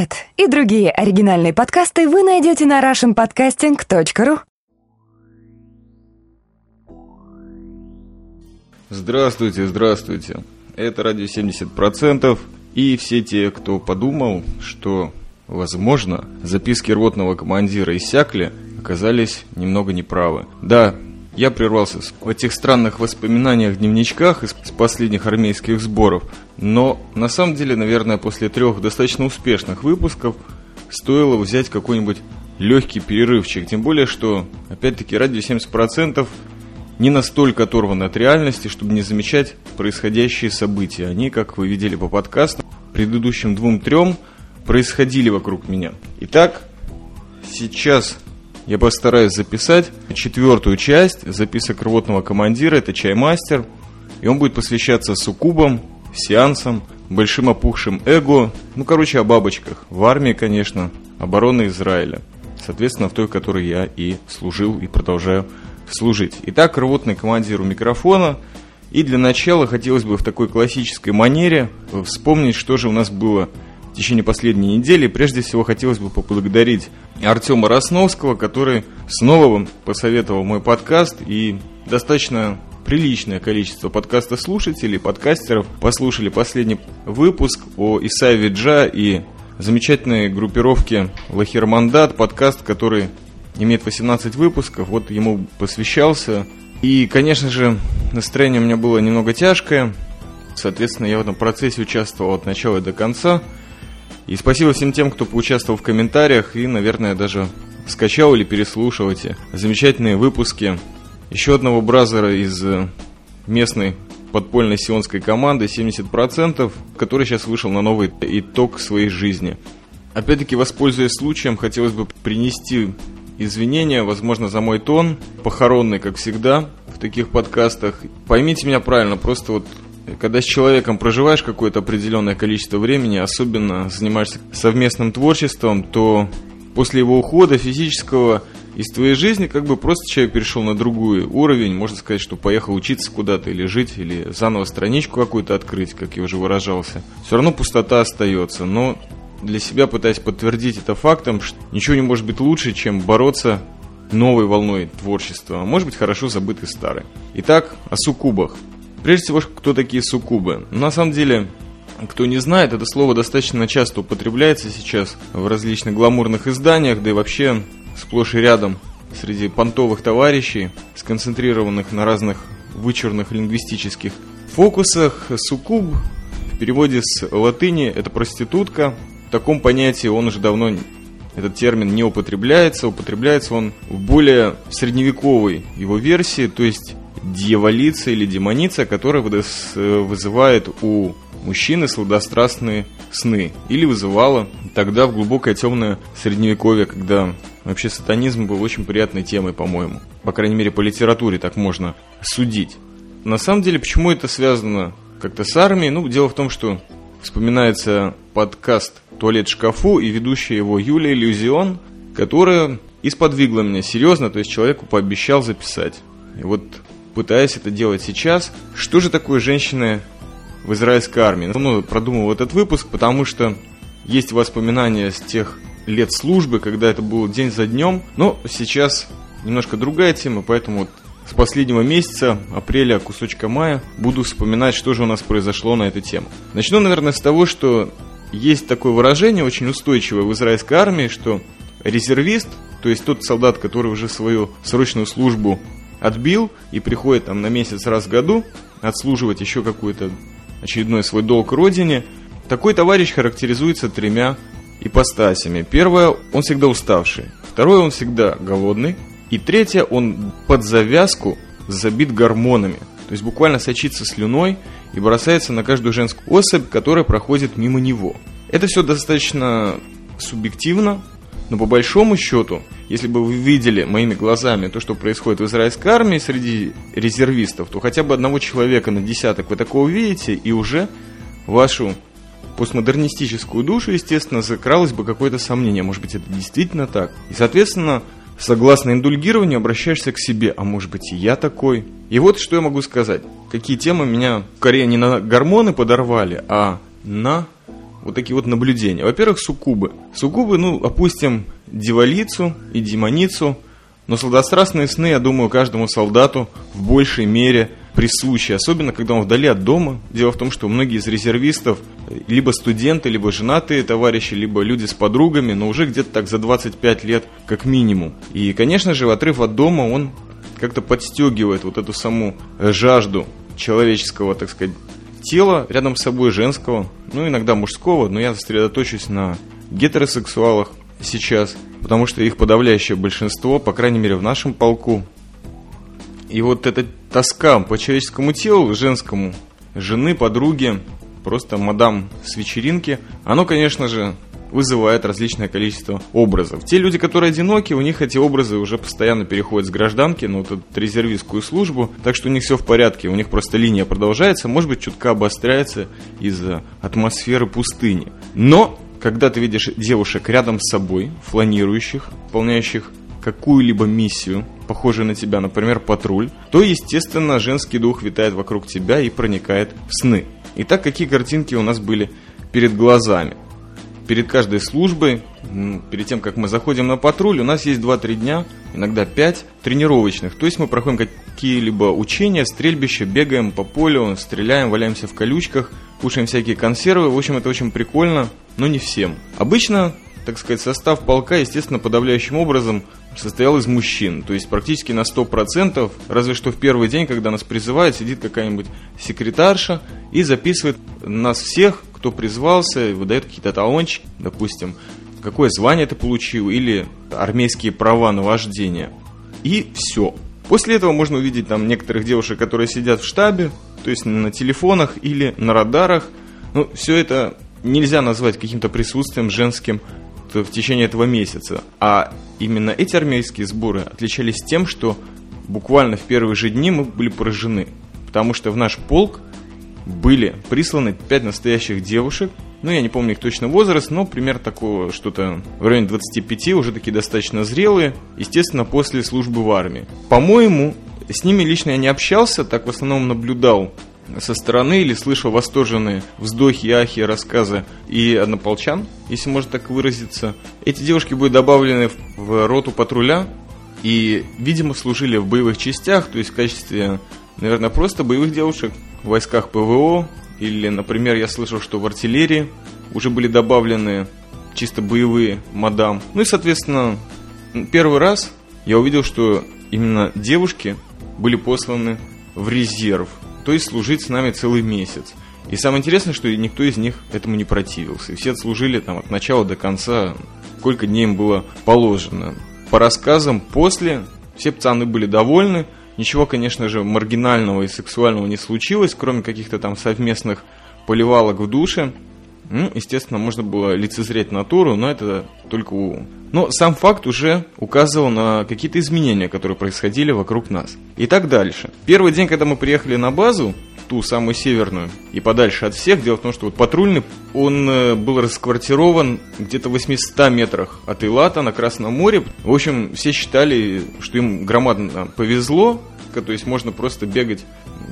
Этот и другие оригинальные подкасты вы найдете на russianpodcasting.ru Здравствуйте, здравствуйте. Это радио 70%. И все те, кто подумал, что, возможно, записки ротного командира иссякли, оказались немного неправы. Да, я прервался в этих странных воспоминаниях, дневничках из последних армейских сборов, но на самом деле, наверное, после трех достаточно успешных выпусков стоило взять какой-нибудь легкий перерывчик, тем более, что, опять-таки, радио 70% не настолько оторваны от реальности, чтобы не замечать происходящие события. Они, как вы видели по подкасту, предыдущим двум-трем происходили вокруг меня. Итак, сейчас я постараюсь записать четвертую часть записок рвотного командира, это чаймастер, и он будет посвящаться суккубам, сеансам, большим опухшим эго, ну, короче, о бабочках. В армии, конечно, обороны Израиля. Соответственно, в той, в которой я и служил, и продолжаю служить. Итак, рвотный командир у микрофона. И для начала хотелось бы в такой классической манере вспомнить, что же у нас было в течение последней недели. Прежде всего, хотелось бы поблагодарить Артема Росновского, который снова посоветовал мой подкаст и достаточно приличное количество подкаста слушателей, подкастеров послушали последний выпуск о Исаеве Джа и замечательной группировке Лахирмандат, подкаст, который имеет 18 выпусков, вот ему посвящался. И, конечно же, настроение у меня было немного тяжкое, соответственно, я в этом процессе участвовал от начала до конца – и спасибо всем тем, кто поучаствовал в комментариях и, наверное, даже скачал или переслушал эти замечательные выпуски еще одного бразера из э, местной подпольной сионской команды 70%, который сейчас вышел на новый итог своей жизни. Опять-таки, воспользуясь случаем, хотелось бы принести извинения, возможно, за мой тон, похоронный, как всегда, в таких подкастах. Поймите меня правильно, просто вот когда с человеком проживаешь какое-то определенное количество времени, особенно занимаешься совместным творчеством, то после его ухода физического из твоей жизни как бы просто человек перешел на другой уровень, можно сказать, что поехал учиться куда-то или жить, или заново страничку какую-то открыть, как я уже выражался. Все равно пустота остается, но для себя пытаясь подтвердить это фактом, что ничего не может быть лучше, чем бороться новой волной творчества, а может быть хорошо забытый старый. Итак, о суккубах. Прежде всего, кто такие суккубы? На самом деле, кто не знает, это слово достаточно часто употребляется сейчас в различных гламурных изданиях, да и вообще сплошь и рядом среди понтовых товарищей, сконцентрированных на разных вычурных лингвистических фокусах. Суккуб в переводе с латыни это проститутка. В таком понятии он уже давно этот термин не употребляется, употребляется он в более средневековой его версии, то есть дьяволица или демоница, которая вызывает у мужчины сладострастные сны. Или вызывала тогда в глубокое темное средневековье, когда вообще сатанизм был очень приятной темой, по-моему. По крайней мере, по литературе так можно судить. На самом деле, почему это связано как-то с армией? Ну, дело в том, что вспоминается подкаст «Туалет в шкафу» и ведущая его Юлия Иллюзион, которая и меня серьезно, то есть человеку пообещал записать. И вот пытаясь это делать сейчас. Что же такое женщины в израильской армии? Ну, продумал этот выпуск, потому что есть воспоминания с тех лет службы, когда это было день за днем. Но сейчас немножко другая тема, поэтому вот с последнего месяца, апреля, кусочка мая, буду вспоминать, что же у нас произошло на эту тему. Начну, наверное, с того, что есть такое выражение очень устойчивое в израильской армии, что резервист, то есть тот солдат, который уже свою срочную службу отбил и приходит там на месяц раз в году отслуживать еще какой-то очередной свой долг родине, такой товарищ характеризуется тремя ипостасями. Первое, он всегда уставший. Второе, он всегда голодный. И третье, он под завязку забит гормонами. То есть буквально сочится слюной и бросается на каждую женскую особь, которая проходит мимо него. Это все достаточно субъективно, но по большому счету, если бы вы видели моими глазами то, что происходит в израильской армии среди резервистов, то хотя бы одного человека на десяток вы такого видите, и уже вашу постмодернистическую душу, естественно, закралось бы какое-то сомнение. Может быть, это действительно так. И, соответственно, согласно индульгированию, обращаешься к себе. А может быть, и я такой. И вот что я могу сказать. Какие темы меня скорее не на гормоны подорвали, а на вот такие вот наблюдения. Во-первых, суккубы. Суккубы, ну, опустим дивалицу и демоницу, но сладострастные сны, я думаю, каждому солдату в большей мере присущи, особенно когда он вдали от дома. Дело в том, что многие из резервистов либо студенты, либо женатые товарищи, либо люди с подругами, но уже где-то так за 25 лет как минимум. И, конечно же, отрыв от дома, он как-то подстегивает вот эту саму жажду человеческого, так сказать, тела рядом с собой женского, ну иногда мужского, но я сосредоточусь на гетеросексуалах сейчас, потому что их подавляющее большинство, по крайней мере в нашем полку. И вот эта тоска по человеческому телу, женскому, жены, подруги, просто мадам с вечеринки, оно, конечно же, вызывает различное количество образов. Те люди, которые одиноки, у них эти образы уже постоянно переходят с гражданки на вот эту резервистскую службу, так что у них все в порядке, у них просто линия продолжается, может быть, чутка обостряется из-за атмосферы пустыни. Но, когда ты видишь девушек рядом с собой, фланирующих, выполняющих какую-либо миссию, похожую на тебя, например, патруль, то, естественно, женский дух витает вокруг тебя и проникает в сны. Итак, какие картинки у нас были перед глазами? Перед каждой службой, перед тем, как мы заходим на патруль, у нас есть 2-3 дня, иногда 5 тренировочных. То есть мы проходим какие-либо учения, стрельбища, бегаем по полю, стреляем, валяемся в колючках, кушаем всякие консервы. В общем, это очень прикольно, но не всем. Обычно так сказать, состав полка, естественно, подавляющим образом состоял из мужчин. То есть практически на 100%, разве что в первый день, когда нас призывают, сидит какая-нибудь секретарша и записывает нас всех, кто призвался, выдает какие-то талончики, допустим, какое звание ты получил или армейские права на вождение. И все. После этого можно увидеть там некоторых девушек, которые сидят в штабе, то есть на телефонах или на радарах. Ну, все это нельзя назвать каким-то присутствием женским в течение этого месяца. А именно эти армейские сборы отличались тем, что буквально в первые же дни мы были поражены. Потому что в наш полк были присланы пять настоящих девушек. Ну, я не помню их точно возраст, но пример такого, что-то в районе 25, уже такие достаточно зрелые, естественно, после службы в армии. По-моему, с ними лично я не общался, так в основном наблюдал со стороны или слышал восторженные вздохи, ахи, рассказы и однополчан, если можно так выразиться. Эти девушки были добавлены в роту патруля и, видимо, служили в боевых частях, то есть в качестве, наверное, просто боевых девушек в войсках ПВО, или, например, я слышал, что в артиллерии уже были добавлены чисто боевые мадам. Ну и, соответственно, первый раз я увидел, что именно девушки были посланы в резерв то есть служить с нами целый месяц. И самое интересное, что никто из них этому не противился. И все служили там от начала до конца, сколько дней им было положено. По рассказам после все пацаны были довольны. Ничего, конечно же, маргинального и сексуального не случилось, кроме каких-то там совместных поливалок в душе. Ну, естественно, можно было лицезреть натуру, но это только у но сам факт уже указывал на какие-то изменения, которые происходили вокруг нас. И так дальше. Первый день, когда мы приехали на базу, ту самую северную, и подальше от всех, дело в том, что вот патрульный, он э, был расквартирован где-то в 800 метрах от Илата на Красном море. В общем, все считали, что им громадно повезло, то есть можно просто бегать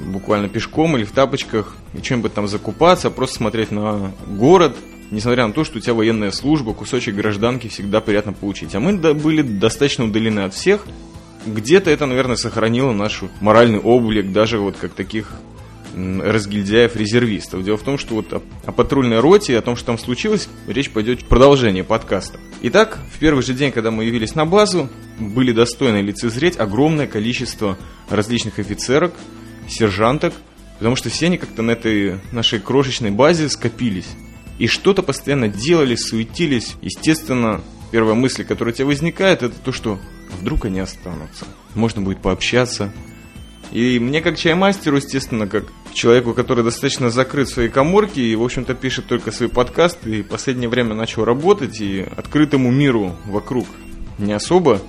буквально пешком или в тапочках, и чем-нибудь там закупаться, просто смотреть на город, несмотря на то, что у тебя военная служба, кусочек гражданки всегда приятно получить. А мы были достаточно удалены от всех. Где-то это, наверное, сохранило наш моральный облик, даже вот как таких разгильдяев-резервистов. Дело в том, что вот о, о патрульной роте и о том, что там случилось, речь пойдет в продолжении подкаста. Итак, в первый же день, когда мы явились на базу, были достойны лицезреть огромное количество различных офицерок, сержанток, потому что все они как-то на этой нашей крошечной базе скопились и что-то постоянно делали, суетились. Естественно, первая мысль, которая у тебя возникает, это то, что вдруг они останутся. Можно будет пообщаться. И мне как чаймастеру, естественно, как человеку, который достаточно закрыт в своей коморке и, в общем-то, пишет только свои подкасты, и в последнее время начал работать, и открытому миру вокруг не особо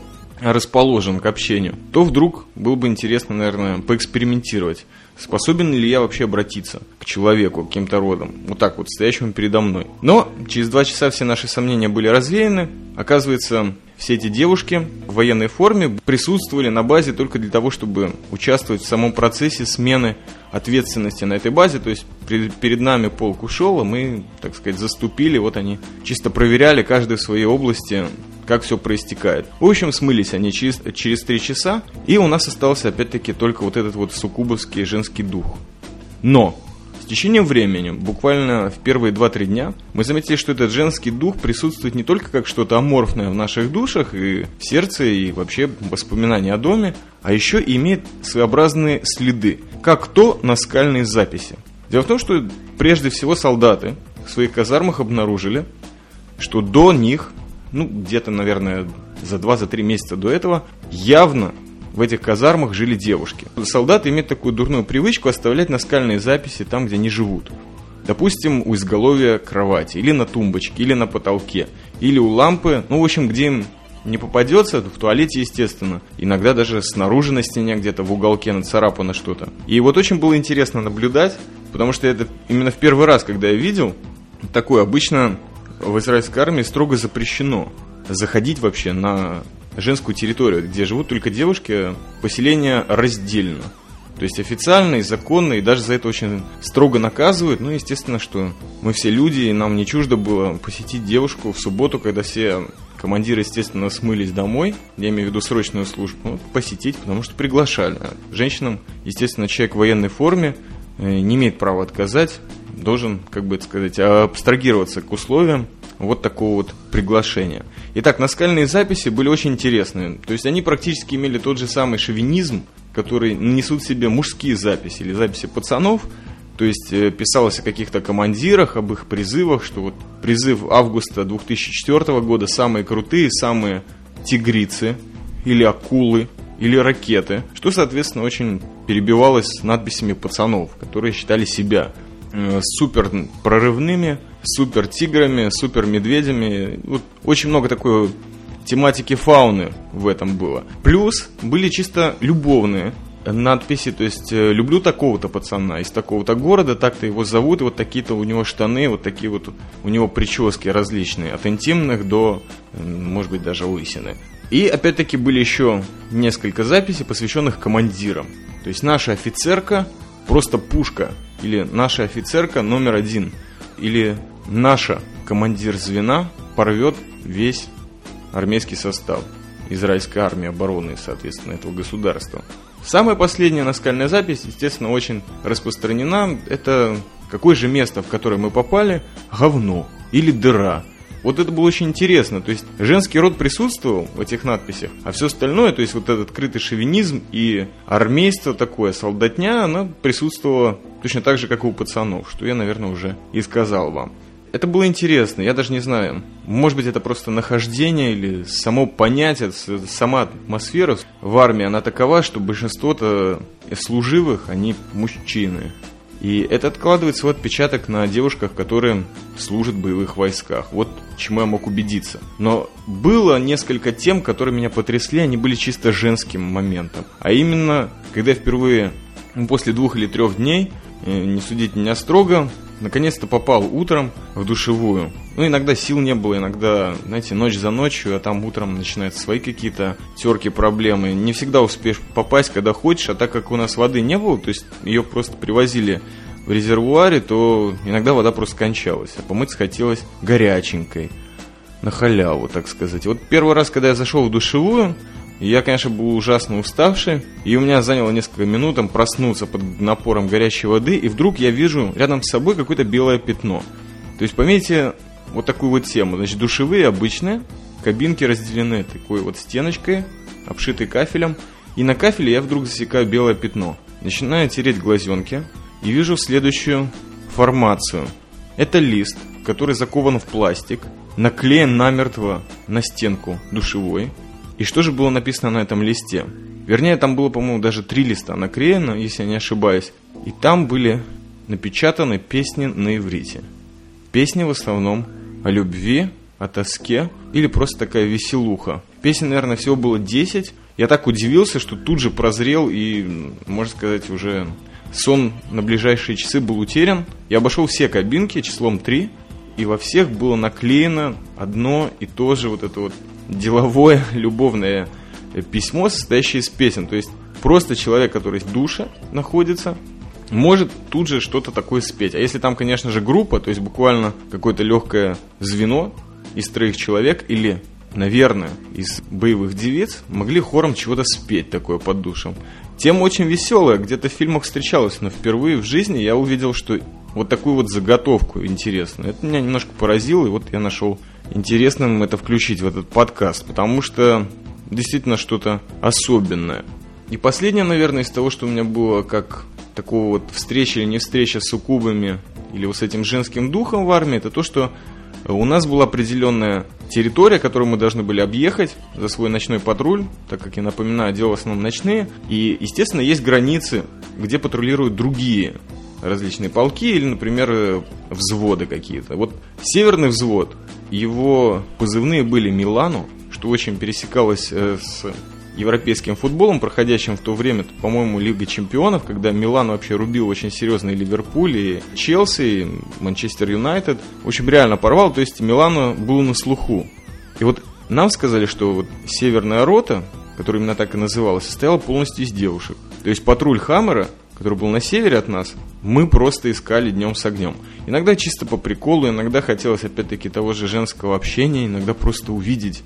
расположен к общению, то вдруг было бы интересно, наверное, поэкспериментировать. Способен ли я вообще обратиться к человеку, каким-то родом, вот так вот, стоящему передо мной. Но через два часа все наши сомнения были развеяны. Оказывается, все эти девушки в военной форме присутствовали на базе только для того, чтобы участвовать в самом процессе смены ответственности на этой базе. То есть перед нами полк ушел, а мы, так сказать, заступили. Вот они чисто проверяли каждый в своей области как все проистекает. В общем, смылись они через, через 3 часа, и у нас остался опять-таки только вот этот вот суккубовский женский дух. Но с течением времени, буквально в первые 2-3 дня, мы заметили, что этот женский дух присутствует не только как что-то аморфное в наших душах и в сердце, и вообще воспоминания о доме, а еще и имеет своеобразные следы, как то наскальные записи. Дело в том, что прежде всего солдаты в своих казармах обнаружили, что до них ну, где-то, наверное, за 2-3 месяца до этого, явно в этих казармах жили девушки. Солдаты имеют такую дурную привычку оставлять наскальные записи там, где они живут. Допустим, у изголовья кровати, или на тумбочке, или на потолке, или у лампы, ну, в общем, где им не попадется, в туалете, естественно. Иногда даже снаружи на стене где-то в уголке нацарапано что-то. И вот очень было интересно наблюдать, потому что это именно в первый раз, когда я видел, такое обычно в израильской армии строго запрещено заходить вообще на женскую территорию, где живут только девушки, поселение раздельно. То есть официально и законно, и даже за это очень строго наказывают. Ну, естественно, что мы все люди, и нам не чуждо было посетить девушку в субботу, когда все командиры, естественно, смылись домой, я имею в виду срочную службу, ну, посетить, потому что приглашали. Женщинам, естественно, человек в военной форме э, не имеет права отказать, должен, как бы это сказать, абстрагироваться к условиям вот такого вот приглашения. Итак, наскальные записи были очень интересные. То есть они практически имели тот же самый шовинизм, который несут в себе мужские записи или записи пацанов. То есть э, писалось о каких-то командирах, об их призывах, что вот призыв августа 2004 года самые крутые, самые тигрицы или акулы или ракеты, что, соответственно, очень перебивалось надписями пацанов, которые считали себя супер прорывными, супер тиграми, супер медведями. Вот очень много такой тематики фауны в этом было. Плюс были чисто любовные надписи, то есть э, люблю такого-то пацана из такого-то города, так-то его зовут, и вот такие-то у него штаны, вот такие вот у него прически различные, от интимных до, может быть, даже лысины. И опять-таки были еще несколько записей, посвященных командирам. То есть наша офицерка просто пушка, или наша офицерка номер один, или наша командир звена порвет весь армейский состав израильской армии обороны, соответственно, этого государства. Самая последняя наскальная запись, естественно, очень распространена. Это какое же место, в которое мы попали, говно или дыра – вот это было очень интересно. То есть женский род присутствовал в этих надписях, а все остальное, то есть вот этот крытый шовинизм и армейство такое, солдатня, она присутствовала точно так же, как и у пацанов, что я, наверное, уже и сказал вам. Это было интересно, я даже не знаю, может быть это просто нахождение или само понятие, сама атмосфера в армии, она такова, что большинство-то служивых, они мужчины. И это откладывает свой отпечаток на девушках, которые служат в боевых войсках. Вот чему я мог убедиться. Но было несколько тем, которые меня потрясли, они были чисто женским моментом. А именно, когда я впервые, ну, после двух или трех дней, э, не судить меня строго, наконец-то попал утром в душевую. Ну, иногда сил не было, иногда, знаете, ночь за ночью, а там утром начинаются свои какие-то терки, проблемы. Не всегда успеешь попасть, когда хочешь, а так как у нас воды не было, то есть ее просто привозили в резервуаре, то иногда вода просто кончалась, а помыться хотелось горяченькой, на халяву, так сказать. Вот первый раз, когда я зашел в душевую, я, конечно, был ужасно уставший, и у меня заняло несколько минут там, проснуться под напором горячей воды, и вдруг я вижу рядом с собой какое-то белое пятно. То есть, поймите вот такую вот тему. Значит, душевые обычные, кабинки разделены такой вот стеночкой, обшитой кафелем, и на кафеле я вдруг засекаю белое пятно. Начинаю тереть глазенки и вижу следующую формацию. Это лист, который закован в пластик, наклеен намертво на стенку душевой, и что же было написано на этом листе? Вернее, там было, по-моему, даже три листа наклеено, если я не ошибаюсь. И там были напечатаны песни на иврите. Песни в основном о любви, о тоске или просто такая веселуха. Песен, наверное, всего было 10. Я так удивился, что тут же прозрел и, можно сказать, уже сон на ближайшие часы был утерян. Я обошел все кабинки числом 3, и во всех было наклеено одно и то же вот это вот деловое, любовное письмо, состоящее из песен. То есть просто человек, который в душе находится, может тут же что-то такое спеть. А если там, конечно же, группа, то есть буквально какое-то легкое звено из троих человек или наверное, из боевых девиц могли хором чего-то спеть такое под душем. Тема очень веселая, где-то в фильмах встречалась, но впервые в жизни я увидел, что вот такую вот заготовку интересную. Это меня немножко поразило, и вот я нашел интересным это включить в этот подкаст, потому что действительно что-то особенное. И последнее, наверное, из того, что у меня было как такого вот встречи или не встреча с укубами или вот с этим женским духом в армии, это то, что у нас была определенная территория, которую мы должны были объехать за свой ночной патруль, так как, я напоминаю, дело в основном ночные. И, естественно, есть границы, где патрулируют другие различные полки или, например, взводы какие-то. Вот северный взвод, его позывные были Милану, что очень пересекалось э, с европейским футболом, проходящим в то время, по-моему, Лига Чемпионов, когда Милан вообще рубил очень серьезно и Ливерпуль, и Челси, и Манчестер Юнайтед. В общем, реально порвал, то есть Милану был на слуху. И вот нам сказали, что вот Северная рота, которая именно так и называлась, состояла полностью из девушек. То есть патруль Хаммера, который был на севере от нас, мы просто искали днем с огнем. Иногда чисто по приколу, иногда хотелось опять-таки того же женского общения, иногда просто увидеть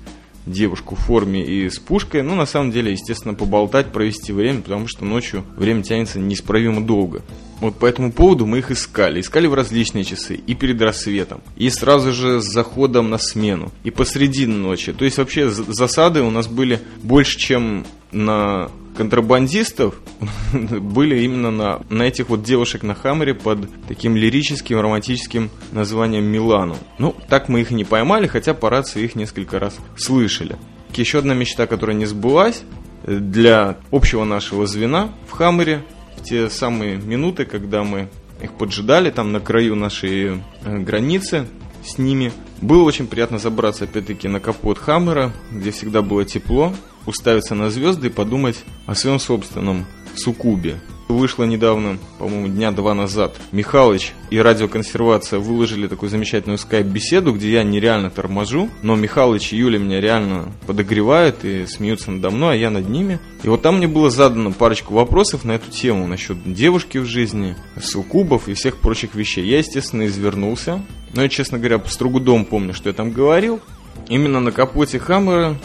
девушку в форме и с пушкой. Ну, на самом деле, естественно, поболтать, провести время, потому что ночью время тянется неисправимо долго. Вот по этому поводу мы их искали. Искали в различные часы. И перед рассветом, и сразу же с заходом на смену, и посреди ночи. То есть вообще засады у нас были больше, чем на контрабандистов были именно на, на этих вот девушек на Хаммере под таким лирическим, романтическим названием Милану. Ну, так мы их и не поймали, хотя по рации их несколько раз слышали. Еще одна мечта, которая не сбылась, для общего нашего звена в Хаммере в те самые минуты, когда мы их поджидали там на краю нашей э, границы с ними. Было очень приятно забраться опять-таки на капот Хаммера, где всегда было тепло, уставиться на звезды и подумать о своем собственном суккубе. Вышло недавно, по-моему, дня два назад. Михалыч и радиоконсервация выложили такую замечательную скайп-беседу, где я нереально торможу, но Михалыч и Юля меня реально подогревают и смеются надо мной, а я над ними. И вот там мне было задано парочку вопросов на эту тему, насчет девушки в жизни, суккубов и всех прочих вещей. Я, естественно, извернулся, но я, честно говоря, по стругудом помню, что я там говорил. Именно на капоте Хаммера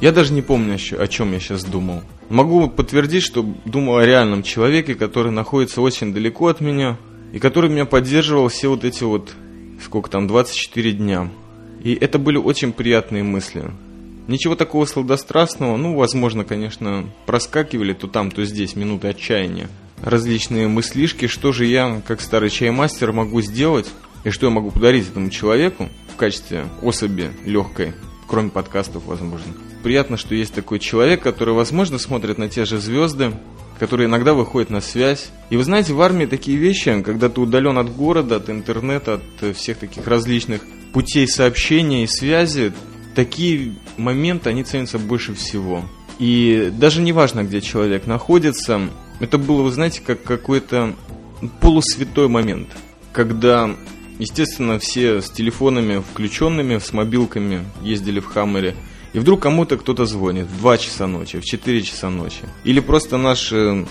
я даже не помню, о чем я сейчас думал. Могу подтвердить, что думал о реальном человеке, который находится очень далеко от меня, и который меня поддерживал все вот эти вот, сколько там, 24 дня. И это были очень приятные мысли. Ничего такого сладострастного, ну, возможно, конечно, проскакивали то там, то здесь минуты отчаяния. Различные мыслишки, что же я, как старый чаймастер, могу сделать, и что я могу подарить этому человеку в качестве особи легкой, кроме подкастов, возможно приятно, что есть такой человек, который, возможно, смотрит на те же звезды, который иногда выходит на связь. И вы знаете, в армии такие вещи, когда ты удален от города, от интернета, от всех таких различных путей сообщения и связи, такие моменты, они ценятся больше всего. И даже не важно, где человек находится, это было, вы знаете, как какой-то полусвятой момент, когда, естественно, все с телефонами включенными, с мобилками ездили в Хаммере – и вдруг кому-то кто-то звонит в 2 часа ночи, в 4 часа ночи. Или просто наш э,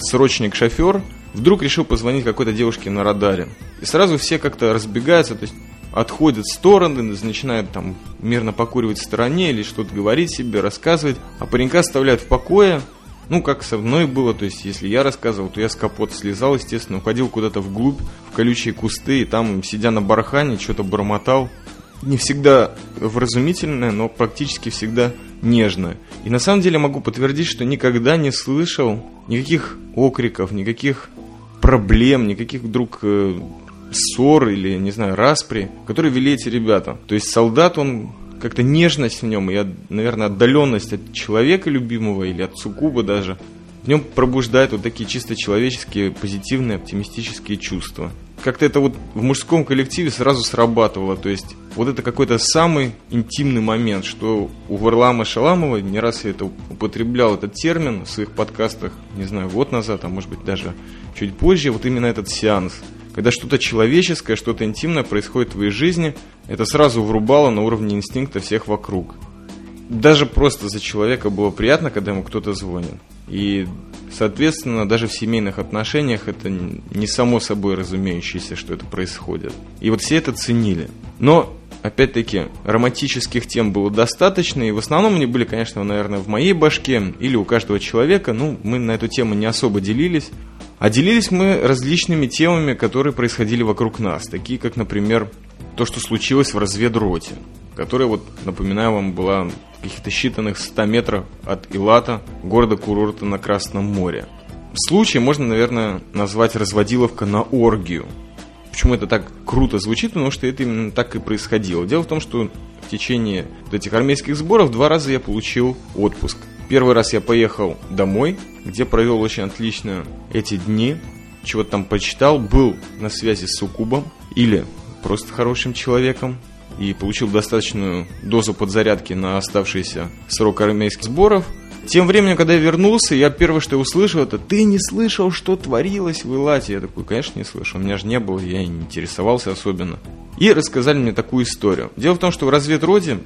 срочник-шофер вдруг решил позвонить какой-то девушке на радаре. И сразу все как-то разбегаются, то есть отходят в стороны, начинают там мирно покуривать в стороне или что-то говорить себе, рассказывать, а паренька оставляют в покое, ну, как со мной было, то есть, если я рассказывал, то я с капота слезал, естественно, уходил куда-то вглубь, в колючие кусты, и там, сидя на бархане, что-то бормотал не всегда вразумительное, но практически всегда нежное. И на самом деле могу подтвердить, что никогда не слышал никаких окриков, никаких проблем, никаких вдруг э, ссор или, не знаю, распри, которые вели эти ребята. То есть солдат, он как-то нежность в нем, и, наверное, отдаленность от человека любимого или от суккуба даже, в нем пробуждает вот такие чисто человеческие, позитивные, оптимистические чувства. Как-то это вот в мужском коллективе сразу срабатывало, то есть вот это какой-то самый интимный момент, что у Варлама Шаламова, не раз я это употреблял, этот термин в своих подкастах, не знаю, год назад, а может быть даже чуть позже, вот именно этот сеанс. Когда что-то человеческое, что-то интимное происходит в твоей жизни, это сразу врубало на уровне инстинкта всех вокруг. Даже просто за человека было приятно, когда ему кто-то звонит. И, соответственно, даже в семейных отношениях это не само собой разумеющееся, что это происходит. И вот все это ценили. Но опять-таки, романтических тем было достаточно, и в основном они были, конечно, наверное, в моей башке или у каждого человека, ну, мы на эту тему не особо делились, а мы различными темами, которые происходили вокруг нас, такие как, например, то, что случилось в разведроте, которая, вот, напоминаю вам, была каких-то считанных 100 метров от Илата, города-курорта на Красном море. Случай можно, наверное, назвать разводиловка на оргию – Почему это так круто звучит? Потому что это именно так и происходило. Дело в том, что в течение этих армейских сборов два раза я получил отпуск. Первый раз я поехал домой, где провел очень отлично эти дни, чего-то там почитал, был на связи с суккубом или просто хорошим человеком и получил достаточную дозу подзарядки на оставшийся срок армейских сборов – тем временем, когда я вернулся, я первое, что услышал, это «Ты не слышал, что творилось в Илате?» Я такой, конечно, не слышал, у меня же не было, я и не интересовался особенно. И рассказали мне такую историю. Дело в том, что в разведроте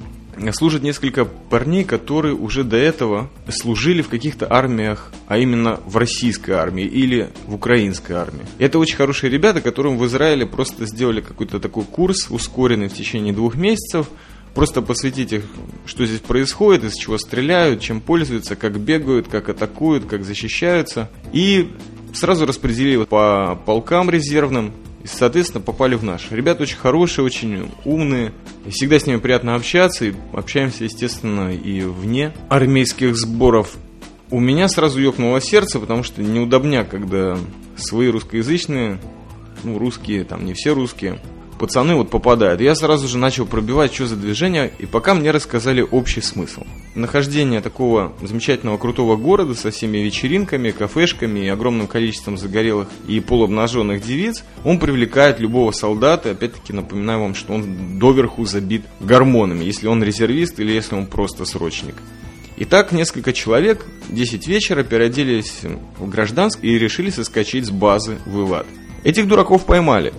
служат несколько парней, которые уже до этого служили в каких-то армиях, а именно в российской армии или в украинской армии. Это очень хорошие ребята, которым в Израиле просто сделали какой-то такой курс ускоренный в течение двух месяцев – просто посвятить их, что здесь происходит, из чего стреляют, чем пользуются, как бегают, как атакуют, как защищаются. И сразу распределили по полкам резервным, и, соответственно, попали в наш. Ребята очень хорошие, очень умные, и всегда с ними приятно общаться, и общаемся, естественно, и вне армейских сборов. У меня сразу ёкнуло сердце, потому что неудобня, когда свои русскоязычные, ну, русские, там не все русские, пацаны вот попадают. Я сразу же начал пробивать, что за движение, и пока мне рассказали общий смысл. Нахождение такого замечательного крутого города со всеми вечеринками, кафешками и огромным количеством загорелых и полуобнаженных девиц, он привлекает любого солдата. Опять-таки напоминаю вам, что он доверху забит гормонами, если он резервист или если он просто срочник. Итак, несколько человек, 10 вечера, переоделись в гражданский и решили соскочить с базы в Илат. Этих дураков поймали.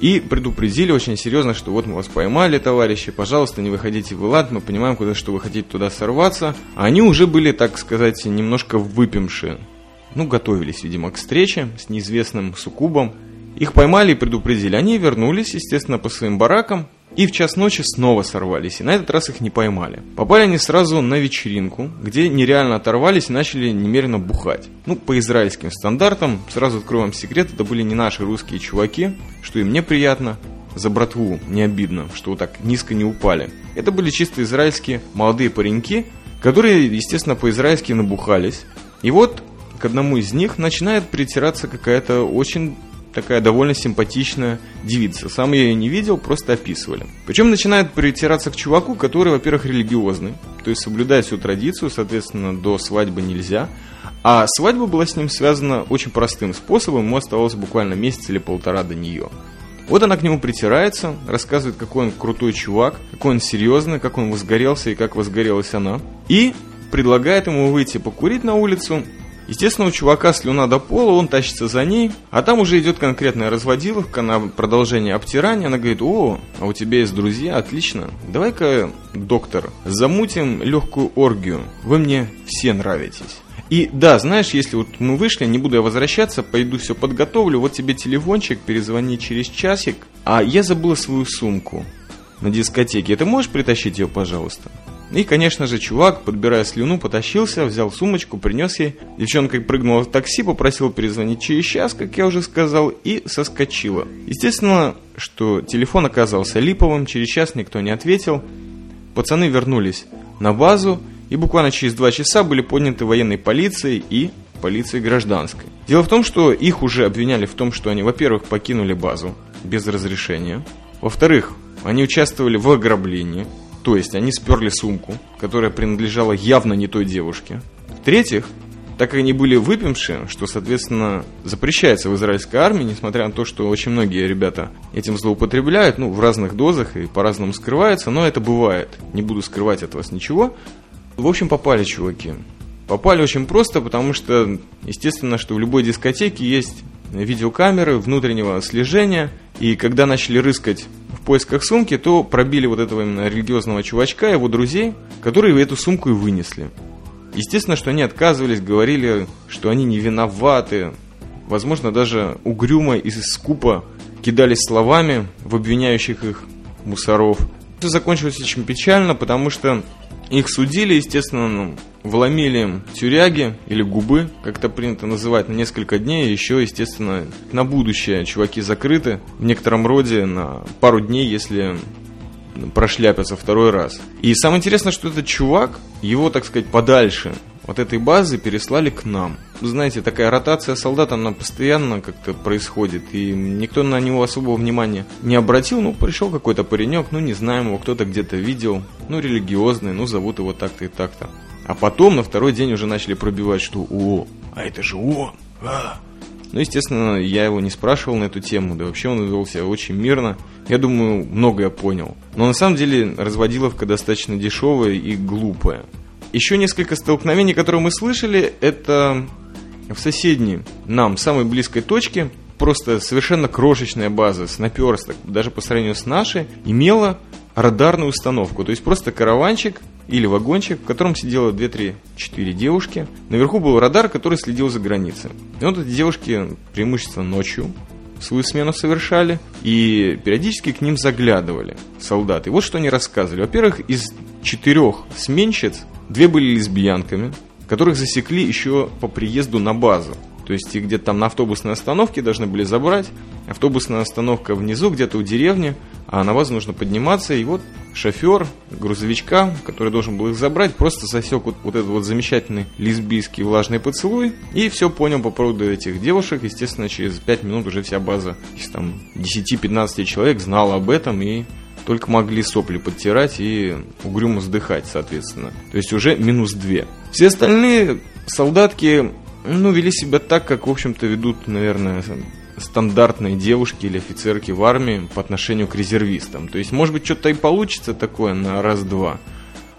И предупредили очень серьезно, что вот мы вас поймали, товарищи, пожалуйста, не выходите в Элад, мы понимаем, куда, что вы хотите туда сорваться. А они уже были, так сказать, немножко выпившие. Ну, готовились, видимо, к встрече с неизвестным суккубом. Их поймали и предупредили. Они вернулись, естественно, по своим баракам, и в час ночи снова сорвались, и на этот раз их не поймали. Попали они сразу на вечеринку, где нереально оторвались и начали немерено бухать. Ну, по израильским стандартам, сразу открою вам секрет, это были не наши русские чуваки, что и мне приятно, за братву не обидно, что вот так низко не упали. Это были чисто израильские молодые пареньки, которые, естественно, по-израильски набухались. И вот к одному из них начинает притираться какая-то очень такая довольно симпатичная девица. Сам я ее не видел, просто описывали. Причем начинает притираться к чуваку, который, во-первых, религиозный, то есть соблюдает всю традицию, соответственно, до свадьбы нельзя. А свадьба была с ним связана очень простым способом, ему оставалось буквально месяц или полтора до нее. Вот она к нему притирается, рассказывает, какой он крутой чувак, какой он серьезный, как он возгорелся и как возгорелась она. И предлагает ему выйти покурить на улицу Естественно, у чувака слюна до пола, он тащится за ней, а там уже идет конкретная разводиловка на продолжение обтирания. Она говорит, о, а у тебя есть друзья, отлично. Давай-ка, доктор, замутим легкую оргию. Вы мне все нравитесь. И да, знаешь, если вот мы вышли, не буду я возвращаться, пойду все подготовлю, вот тебе телефончик, перезвони через часик, а я забыла свою сумку на дискотеке. Ты можешь притащить ее, пожалуйста? И, конечно же, чувак, подбирая слюну, потащился, взял сумочку, принес ей. Девчонка прыгнула в такси, попросила перезвонить через час, как я уже сказал, и соскочила. Естественно, что телефон оказался липовым, через час никто не ответил. Пацаны вернулись на базу, и буквально через два часа были подняты военной полицией и полицией гражданской. Дело в том, что их уже обвиняли в том, что они, во-первых, покинули базу без разрешения, во-вторых, они участвовали в ограблении, то есть они сперли сумку, которая принадлежала явно не той девушке. В-третьих, так как они были выпившие, что, соответственно, запрещается в израильской армии, несмотря на то, что очень многие ребята этим злоупотребляют, ну, в разных дозах и по-разному скрывается, но это бывает. Не буду скрывать от вас ничего. В общем, попали чуваки. Попали очень просто, потому что, естественно, что в любой дискотеке есть видеокамеры внутреннего слежения, и когда начали рыскать в поисках сумки, то пробили вот этого именно религиозного чувачка, его друзей, которые эту сумку и вынесли. Естественно, что они отказывались, говорили, что они не виноваты. Возможно, даже угрюмо и скупо кидались словами в обвиняющих их мусоров. Все закончилось очень печально, потому что их судили, естественно, ну, вломили тюряги или губы, как это принято называть, на несколько дней. Еще, естественно, на будущее чуваки закрыты в некотором роде на пару дней, если прошляпятся второй раз. И самое интересное, что этот чувак, его, так сказать, подальше от этой базы переслали к нам. Знаете, такая ротация солдат, она постоянно как-то происходит, и никто на него особого внимания не обратил. Ну, пришел какой-то паренек, ну, не знаем его, кто-то где-то видел, ну, религиозный, ну, зовут его так-то и так-то. А потом на второй день уже начали пробивать, что «О, а это же он!» а, ну, естественно, я его не спрашивал на эту тему, да вообще он вел себя очень мирно. Я думаю, многое понял. Но на самом деле разводиловка достаточно дешевая и глупая. Еще несколько столкновений, которые мы слышали, это в соседней нам, самой близкой точке, просто совершенно крошечная база с наперсток, даже по сравнению с нашей, имела радарную установку. То есть просто караванчик или вагончик, в котором сидело 2-3-4 девушки. Наверху был радар, который следил за границей. И вот эти девушки преимущественно ночью свою смену совершали, и периодически к ним заглядывали солдаты. Вот что они рассказывали. Во-первых, из четырех сменщиц две были лесбиянками, которых засекли еще по приезду на базу. То есть их где-то там на автобусной остановке должны были забрать. Автобусная остановка внизу, где-то у деревни, а на базу нужно подниматься. И вот шофер грузовичка, который должен был их забрать, просто засек вот, вот этот вот замечательный лесбийский влажный поцелуй. И все понял по поводу этих девушек. Естественно, через 5 минут уже вся база из там 10-15 человек знала об этом и только могли сопли подтирать и угрюмо вздыхать, соответственно. То есть уже минус 2. Все остальные солдатки ну, вели себя так, как, в общем-то, ведут, наверное, стандартные девушки или офицерки в армии по отношению к резервистам. То есть, может быть, что-то и получится такое на раз-два.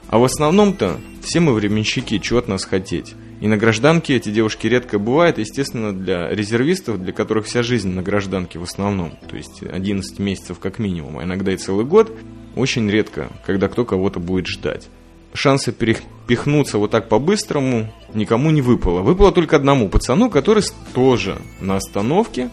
А в основном-то все мы временщики, чего от нас хотеть. И на гражданке эти девушки редко бывают, естественно, для резервистов, для которых вся жизнь на гражданке в основном, то есть 11 месяцев как минимум, а иногда и целый год, очень редко, когда кто кого-то будет ждать. Шанса перепихнуться вот так по-быстрому никому не выпало. Выпало только одному пацану, который тоже на остановке,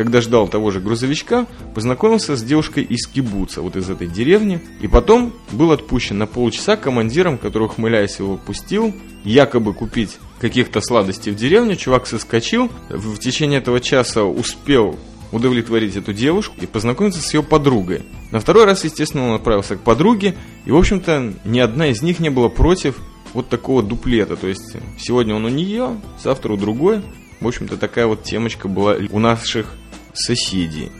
когда ждал того же грузовичка, познакомился с девушкой из Кибуца, вот из этой деревни, и потом был отпущен на полчаса командиром, который, ухмыляясь, его пустил, якобы купить каких-то сладостей в деревню. Чувак соскочил, в течение этого часа успел удовлетворить эту девушку и познакомиться с ее подругой. На второй раз, естественно, он отправился к подруге, и, в общем-то, ни одна из них не была против вот такого дуплета. То есть, сегодня он у нее, завтра у другой. В общем-то, такая вот темочка была у наших соседей.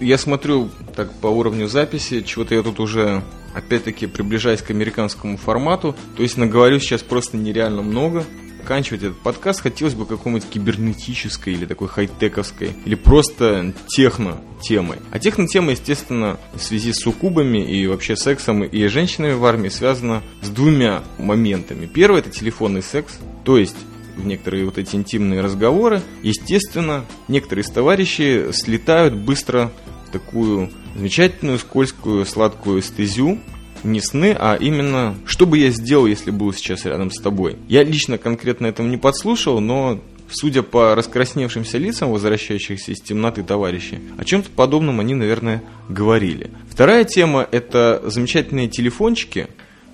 Я смотрю так по уровню записи, чего-то я тут уже опять-таки приближаюсь к американскому формату. То есть наговорю сейчас просто нереально много заканчивать этот подкаст хотелось бы какой-нибудь кибернетической или такой хай-тековской, или просто техно-темой. А техно-тема, естественно, в связи с суккубами и вообще сексом и женщинами в армии связана с двумя моментами. Первый – это телефонный секс, то есть в некоторые вот эти интимные разговоры. Естественно, некоторые из товарищей слетают быстро в такую замечательную, скользкую, сладкую стезю, не сны, а именно, что бы я сделал, если был сейчас рядом с тобой. Я лично конкретно этому не подслушал, но судя по раскрасневшимся лицам возвращающихся из темноты товарищей, о чем-то подобном они, наверное, говорили. Вторая тема – это замечательные телефончики,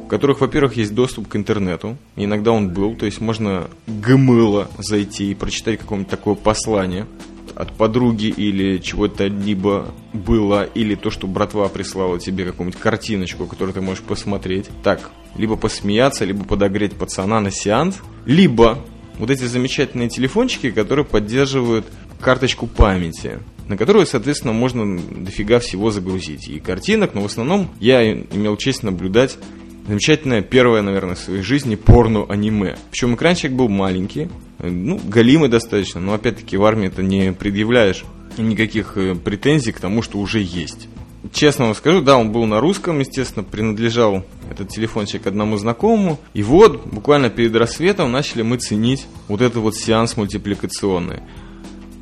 в которых, во-первых, есть доступ к интернету. Иногда он был, то есть можно гмыло зайти и прочитать какое-нибудь такое послание от подруги или чего-то либо было, или то, что братва прислала тебе какую-нибудь картиночку, которую ты можешь посмотреть. Так, либо посмеяться, либо подогреть пацана на сеанс, либо вот эти замечательные телефончики, которые поддерживают карточку памяти на которую, соответственно, можно дофига всего загрузить. И картинок, но в основном я имел честь наблюдать замечательное первое, наверное, в своей жизни порно-аниме. Причем экранчик был маленький, ну, галимый достаточно, но опять-таки в армии это не предъявляешь никаких э, претензий к тому, что уже есть. Честно вам скажу, да, он был на русском, естественно, принадлежал этот телефончик одному знакомому. И вот, буквально перед рассветом начали мы ценить вот этот вот сеанс мультипликационный.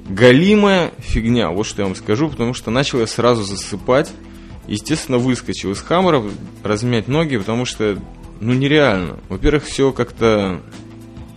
Галимая фигня, вот что я вам скажу, потому что начал я сразу засыпать. Естественно, выскочил из хаммера, размять ноги, потому что, ну, нереально. Во-первых, все как-то...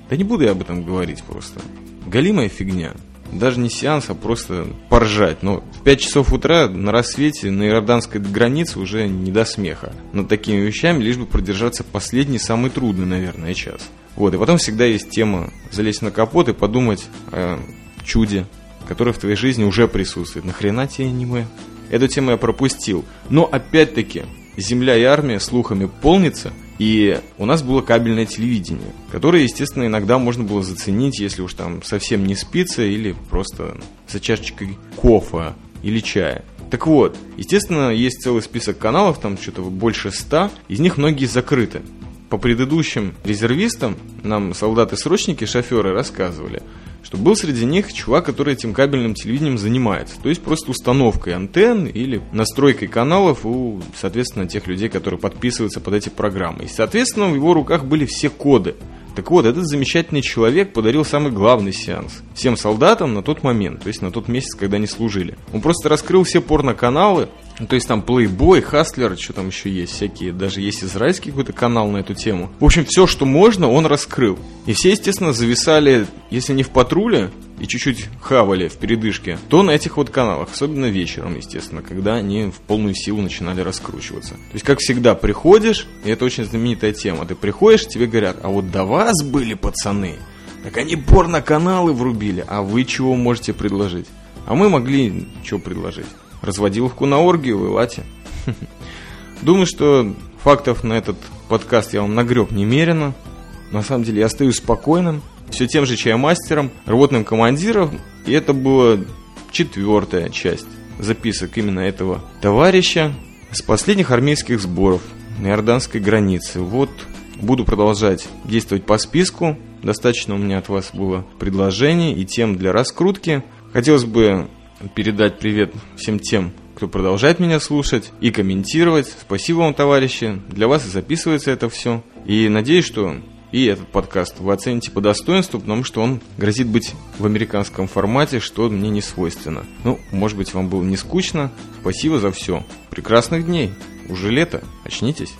Да не буду я об этом говорить просто. Галимая фигня даже не сеанс, а просто поржать. Но в 5 часов утра на рассвете на иорданской границе уже не до смеха. Над такими вещами лишь бы продержаться последний, самый трудный, наверное, час. Вот, и потом всегда есть тема залезть на капот и подумать о чуде, которое в твоей жизни уже присутствует. Нахрена тебе аниме? Эту тему я пропустил. Но опять-таки, земля и армия слухами полнится – и у нас было кабельное телевидение, которое, естественно, иногда можно было заценить, если уж там совсем не спится или просто за чашечкой кофе или чая. Так вот, естественно, есть целый список каналов, там что-то больше ста, из них многие закрыты. По предыдущим резервистам нам солдаты-срочники, шоферы рассказывали, что был среди них чувак, который этим кабельным телевидением занимается. То есть просто установкой антенн или настройкой каналов у, соответственно, тех людей, которые подписываются под эти программы. И, соответственно, в его руках были все коды. Так вот, этот замечательный человек подарил самый главный сеанс всем солдатам на тот момент, то есть на тот месяц, когда они служили. Он просто раскрыл все порноканалы, ну, то есть там Playboy, Hustler, что там еще есть, всякие, даже есть израильский какой-то канал на эту тему. В общем, все, что можно, он раскрыл. И все, естественно, зависали, если не в патруле, и чуть-чуть хавали в передышке, то на этих вот каналах, особенно вечером, естественно, когда они в полную силу начинали раскручиваться. То есть, как всегда, приходишь, и это очень знаменитая тема, ты приходишь, тебе говорят, а вот до вас были пацаны, так они порно-каналы врубили, а вы чего можете предложить? А мы могли что предложить? Разводиловку на оргию в Илате. Думаю, что фактов на этот подкаст я вам нагреб немерено. На самом деле я остаюсь спокойным. Все тем же чаймастером, рвотным командиром. И это была четвертая часть записок именно этого товарища с последних армейских сборов на иорданской границе. Вот буду продолжать действовать по списку. Достаточно у меня от вас было предложений и тем для раскрутки. Хотелось бы передать привет всем тем, кто продолжает меня слушать и комментировать. Спасибо вам, товарищи. Для вас и записывается это все. И надеюсь, что и этот подкаст вы оцените по достоинству, потому что он грозит быть в американском формате, что мне не свойственно. Ну, может быть, вам было не скучно. Спасибо за все. Прекрасных дней. Уже лето. Очнитесь.